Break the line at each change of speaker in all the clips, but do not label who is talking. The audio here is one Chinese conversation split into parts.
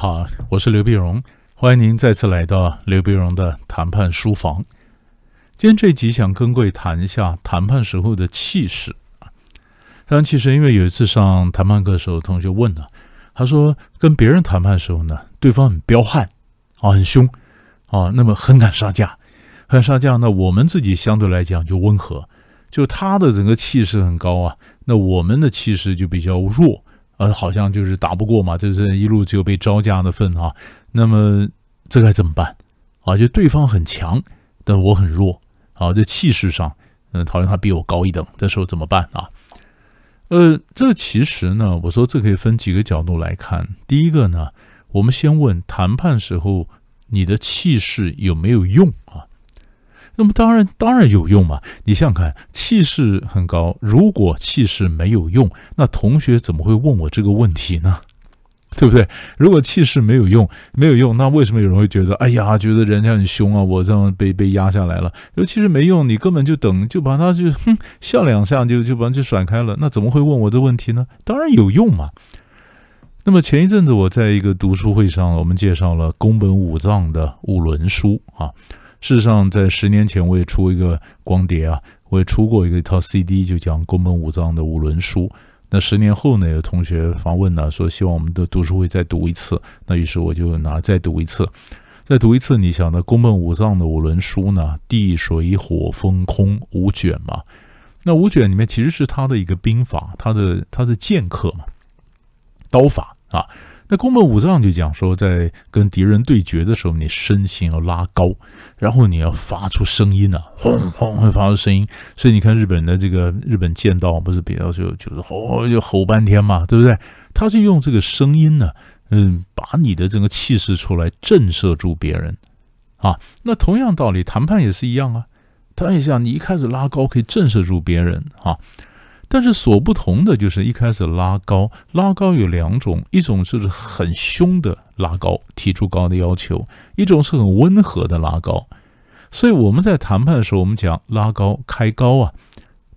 好，我是刘碧荣，欢迎您再次来到刘碧荣的谈判书房。今天这集想跟各位谈一下谈判时候的气势啊。当然，其实因为有一次上谈判课的时候，同学问了，他说跟别人谈判的时候呢，对方很彪悍啊，很凶啊，那么很敢杀价，很敢杀价。那我们自己相对来讲就温和，就他的整个气势很高啊，那我们的气势就比较弱。呃，好像就是打不过嘛，就是一路只有被招架的份啊。那么这该怎么办啊？就对方很强，但我很弱啊，在气势上，嗯，好像他比我高一等，这时候怎么办啊？呃，这其实呢，我说这可以分几个角度来看。第一个呢，我们先问谈判时候你的气势有没有用啊？那么当然，当然有用嘛！你想想看，气势很高，如果气势没有用，那同学怎么会问我这个问题呢？对不对？如果气势没有用，没有用，那为什么有人会觉得，哎呀，觉得人家很凶啊？我这样被被压下来了，尤其是没用，你根本就等，就把他就哼笑两下，就就把就甩开了，那怎么会问我这问题呢？当然有用嘛！那么前一阵子我在一个读书会上，我们介绍了宫本武藏的五轮书啊。事实上，在十年前我也出一个光碟啊，我也出过一个一套 CD，就讲宫本武藏的五轮书。那十年后呢，有同学访问呢，说希望我们的读书会再读一次。那于是我就拿再读一次，再读一次。你想呢宫本武藏的五轮书呢？地水火风空五卷嘛。那五卷里面其实是他的一个兵法，他的他的剑客嘛，刀法啊。那宫本武藏就讲说，在跟敌人对决的时候，你身形要拉高，然后你要发出声音啊，轰轰会发出声音。所以你看日本的这个日本剑道，不是比较就就是吼就吼半天嘛，对不对？他是用这个声音呢，嗯，把你的这个气势出来震慑住别人啊。那同样道理，谈判也是一样啊。谈判一下，你一开始拉高可以震慑住别人啊。但是所不同的就是一开始拉高，拉高有两种，一种就是很凶的拉高，提出高的要求；一种是很温和的拉高。所以我们在谈判的时候，我们讲拉高、开高啊。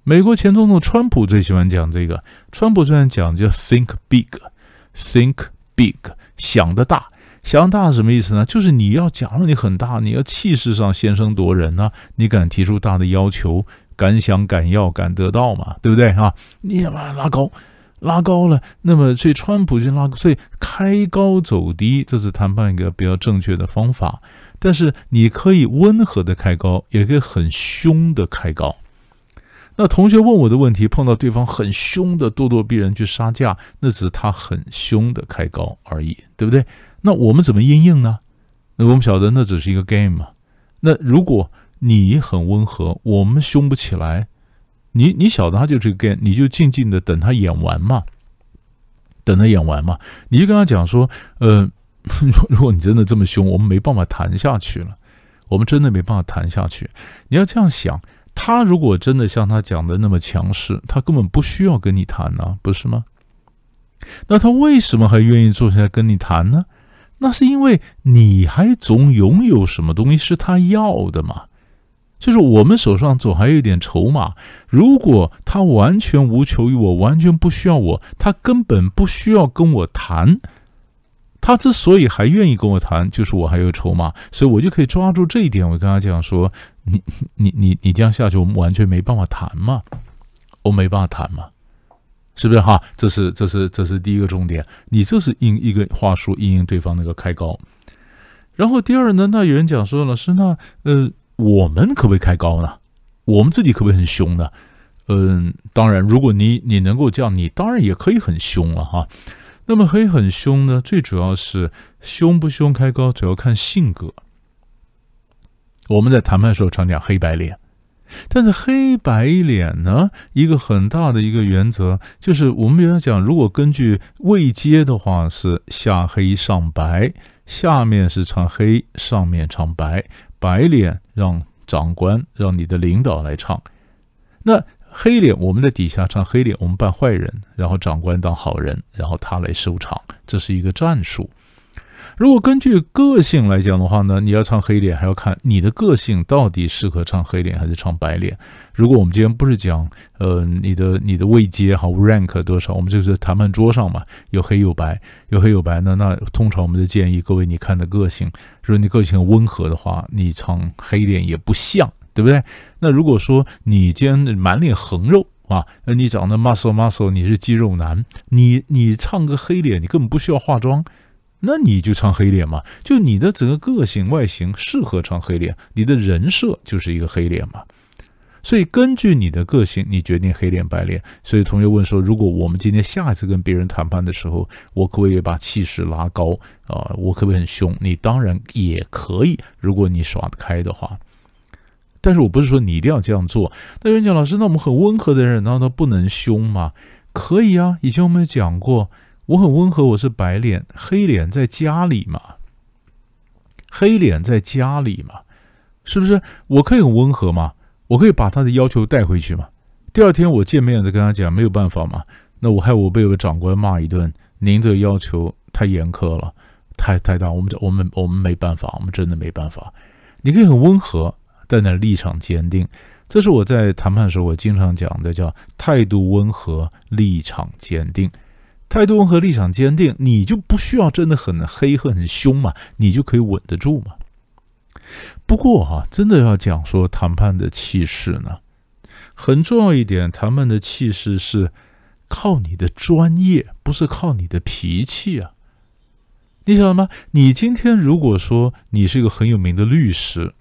美国前总统川普最喜欢讲这个，川普最喜欢讲叫 “think big”，“think big”，想的大，想大是什么意思呢？就是你要假如你很大，你要气势上先声夺人呢，你敢提出大的要求。敢想敢要敢得到嘛，对不对啊？你把它拉高，拉高了，那么所以川普就拉，所以开高走低，这是谈判一个比较正确的方法。但是你可以温和的开高，也可以很凶的开高。那同学问我的问题，碰到对方很凶的咄咄逼人去杀价，那只是他很凶的开高而已，对不对？那我们怎么应应呢？那我们晓得那只是一个 game 嘛。那如果你很温和，我们凶不起来。你你晓得他就这个 game，你就静静的等他演完嘛，等他演完嘛。你就跟他讲说，呃，如果你真的这么凶，我们没办法谈下去了，我们真的没办法谈下去。你要这样想，他如果真的像他讲的那么强势，他根本不需要跟你谈呢，不是吗？那他为什么还愿意坐下来跟你谈呢？那是因为你还总拥有什么东西是他要的嘛。就是我们手上总还有一点筹码。如果他完全无求于我，完全不需要我，他根本不需要跟我谈。他之所以还愿意跟我谈，就是我还有筹码，所以我就可以抓住这一点。我跟他讲说：“你、你、你、你这样下去，我们完全没办法谈嘛，我没办法谈嘛，是不是哈？这是、这是、这是第一个重点。你这是应一个话术，应应对方那个开高。然后第二呢，那有人讲说，老师，那呃。”我们可不可以开高呢？我们自己可不可以很凶呢？嗯，当然，如果你你能够这样，你当然也可以很凶了哈。那么可以很凶呢？最主要是凶不凶开高，主要看性格。我们在谈判的时候常讲黑白脸，但是黑白脸呢，一个很大的一个原则就是，我们原来讲，如果根据位阶的话，是下黑上白，下面是唱黑，上面唱白。白脸让长官让你的领导来唱，那黑脸我们在底下唱黑脸，我们扮坏人，然后长官当好人，然后他来收场，这是一个战术。如果根据个性来讲的话呢，你要唱黑脸，还要看你的个性到底适合唱黑脸还是唱白脸。如果我们今天不是讲，呃，你的你的位阶好 rank 多少，我们就是谈判桌上嘛，有黑有白，有黑有白呢。那通常我们的建议，各位你看的个性，如果你个性温和的话，你唱黑脸也不像，对不对？那如果说你今天满脸横肉啊，你长得 muscle muscle，你是肌肉男，你你唱个黑脸，你根本不需要化妆。那你就唱黑脸嘛，就你的整个个性外形适合唱黑脸，你的人设就是一个黑脸嘛。所以根据你的个性，你决定黑脸白脸。所以同学问说，如果我们今天下一次跟别人谈判的时候，我可不可以把气势拉高啊？我可不可以很凶？你当然也可以，如果你耍得开的话。但是我不是说你一定要这样做。那有人讲老师，那我们很温和的人，难道不能凶吗？可以啊，以前我们讲过。我很温和，我是白脸，黑脸在家里嘛，黑脸在家里嘛，是不是？我可以很温和嘛，我可以把他的要求带回去嘛。第二天我见面再跟他讲，没有办法嘛。那我害我被我长官骂一顿，您这要求太严苛了，太太大，我们我们我们没办法，我们真的没办法。你可以很温和，但那立场坚定，这是我在谈判的时候我经常讲的，叫态度温和，立场坚定。态度温和，立场坚定，你就不需要真的很黑和很凶嘛，你就可以稳得住嘛。不过哈，真的要讲说谈判的气势呢，很重要一点，谈判的气势是靠你的专业，不是靠你的脾气啊。你晓得吗？你今天如果说你是一个很有名的律师，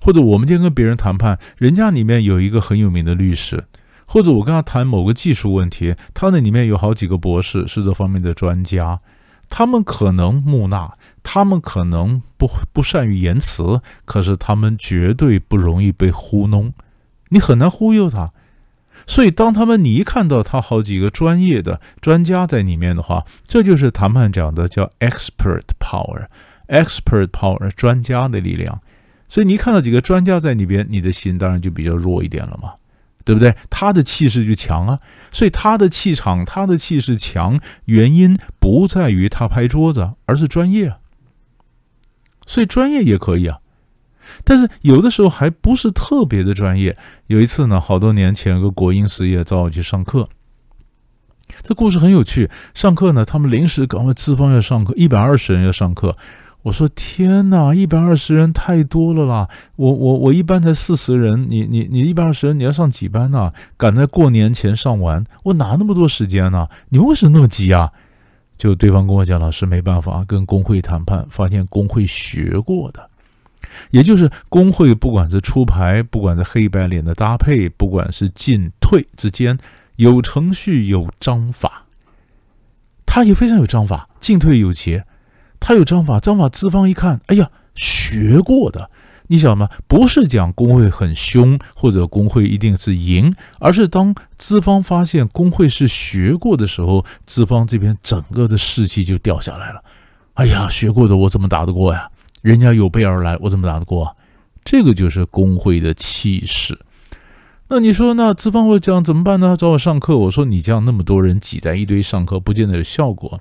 或者我们今天跟别人谈判，人家里面有一个很有名的律师。或者我跟他谈某个技术问题，他那里面有好几个博士是这方面的专家，他们可能木讷，他们可能不不善于言辞，可是他们绝对不容易被糊弄，你很难忽悠他。所以当他们你一看到他好几个专业的专家在里面的话，这就是谈判讲的叫 expert power，expert power 专家的力量。所以你一看到几个专家在里边，你的心当然就比较弱一点了嘛。对不对？他的气势就强啊，所以他的气场、他的气势强，原因不在于他拍桌子，而是专业啊。所以专业也可以啊，但是有的时候还不是特别的专业。有一次呢，好多年前，有个国营事业找我去上课，这故事很有趣。上课呢，他们临时赶快资方要上课，一百二十人要上课。我说天哪，一百二十人太多了啦！我我我一般才四十人，你你你一百二十人，你要上几班呢？赶在过年前上完，我哪那么多时间呢？你为什么那么急啊？就对方跟我讲，老师没办法，跟工会谈判，发现工会学过的，也就是工会不管是出牌，不管是黑白脸的搭配，不管是进退之间，有程序有章法，他也非常有章法，进退有节。他有章法，章法资方一看，哎呀，学过的，你晓得吗？不是讲工会很凶，或者工会一定是赢，而是当资方发现工会是学过的时候，资方这边整个的士气就掉下来了。哎呀，学过的我怎么打得过呀？人家有备而来，我怎么打得过？这个就是工会的气势。那你说，那资方会讲怎么办呢？找我上课，我说你这样那么多人挤在一堆上课，不见得有效果。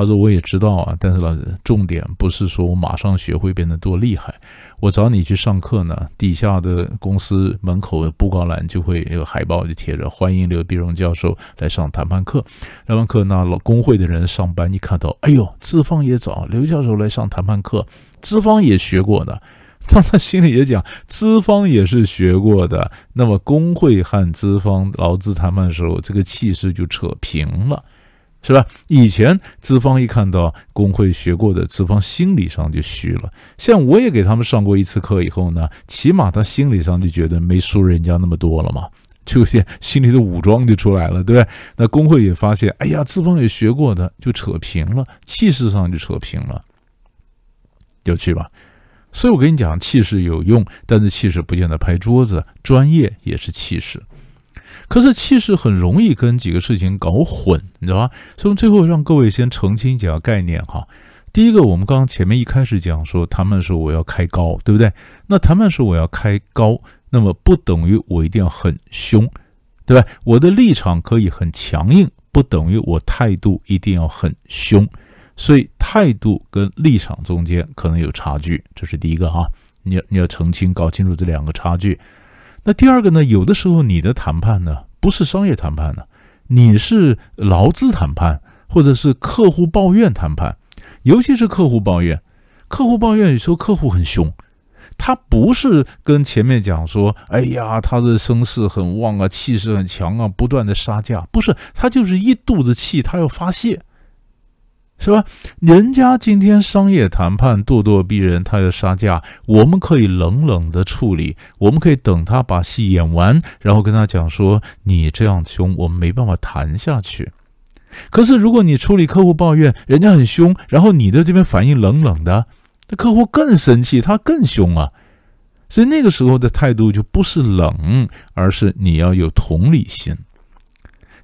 他说：“我也知道啊，但是呢，重点不是说我马上学会变得多厉害。我找你去上课呢，底下的公司门口的布告栏就会有海报就贴着欢迎刘碧荣教授来上谈判课。谈判课，那老工会的人上班，一看到，哎呦，资方也找刘教授来上谈判课，资方也学过的，当他心里也讲，资方也是学过的。那么工会和资方劳资谈判的时候，这个气势就扯平了。”是吧？以前资方一看到工会学过的，资方心理上就虚了。像我也给他们上过一次课以后呢，起码他心理上就觉得没输人家那么多了嘛，就些心里的武装就出来了，对不对？那工会也发现，哎呀，资方也学过的，就扯平了，气势上就扯平了，有趣吧？所以我跟你讲，气势有用，但是气势不见得拍桌子，专业也是气势。可是气势很容易跟几个事情搞混，你知道吧？所以最后让各位先澄清几个概念哈。第一个，我们刚刚前面一开始讲说谈判时候我要开高，对不对？那谈判时候我要开高，那么不等于我一定要很凶，对吧？我的立场可以很强硬，不等于我态度一定要很凶。所以态度跟立场中间可能有差距，这是第一个哈。你要你要澄清，搞清楚这两个差距。那第二个呢？有的时候你的谈判呢，不是商业谈判呢，你是劳资谈判，或者是客户抱怨谈判，尤其是客户抱怨。客户抱怨有时候客户很凶，他不是跟前面讲说，哎呀，他的声势很旺啊，气势很强啊，不断的杀价，不是，他就是一肚子气，他要发泄。是吧？人家今天商业谈判咄咄逼人，他要杀价，我们可以冷冷的处理，我们可以等他把戏演完，然后跟他讲说：“你这样凶，我们没办法谈下去。”可是如果你处理客户抱怨，人家很凶，然后你的这边反应冷冷的，那客户更生气，他更凶啊。所以那个时候的态度就不是冷，而是你要有同理心，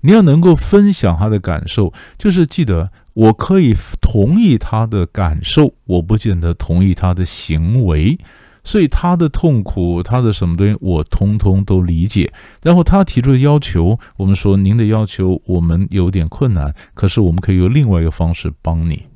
你要能够分享他的感受，就是记得。我可以同意他的感受，我不见得同意他的行为，所以他的痛苦，他的什么东西，我通通都理解。然后他提出的要求，我们说您的要求我们有点困难，可是我们可以用另外一个方式帮你。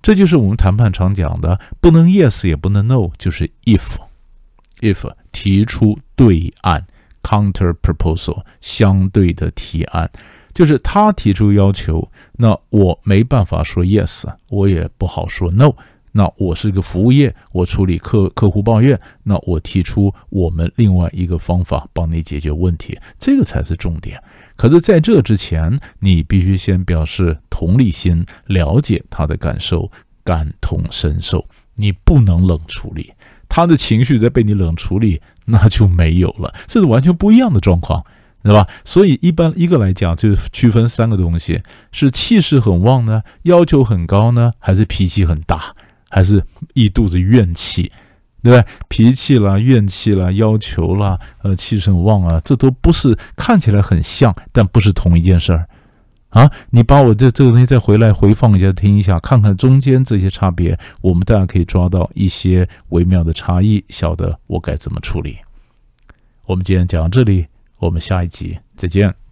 这就是我们谈判常讲的，不能 yes 也不能 no，就是 if，if 提出对案 counter proposal 相对的提案。就是他提出要求，那我没办法说 yes，我也不好说 no。那我是个服务业，我处理客客户抱怨，那我提出我们另外一个方法帮你解决问题，这个才是重点。可是，在这之前，你必须先表示同理心，了解他的感受，感同身受。你不能冷处理他的情绪，在被你冷处理，那就没有了，这是完全不一样的状况。对吧？所以一般一个来讲，就是区分三个东西：是气势很旺呢，要求很高呢，还是脾气很大，还是一肚子怨气，对吧？脾气啦、怨气啦、要求啦，呃，气势很旺啊，这都不是看起来很像，但不是同一件事儿啊！你把我这这个东西再回来回放一下，听一下，看看中间这些差别，我们大家可以抓到一些微妙的差异，晓得我该怎么处理。我们今天讲到这里。我们下一集再见。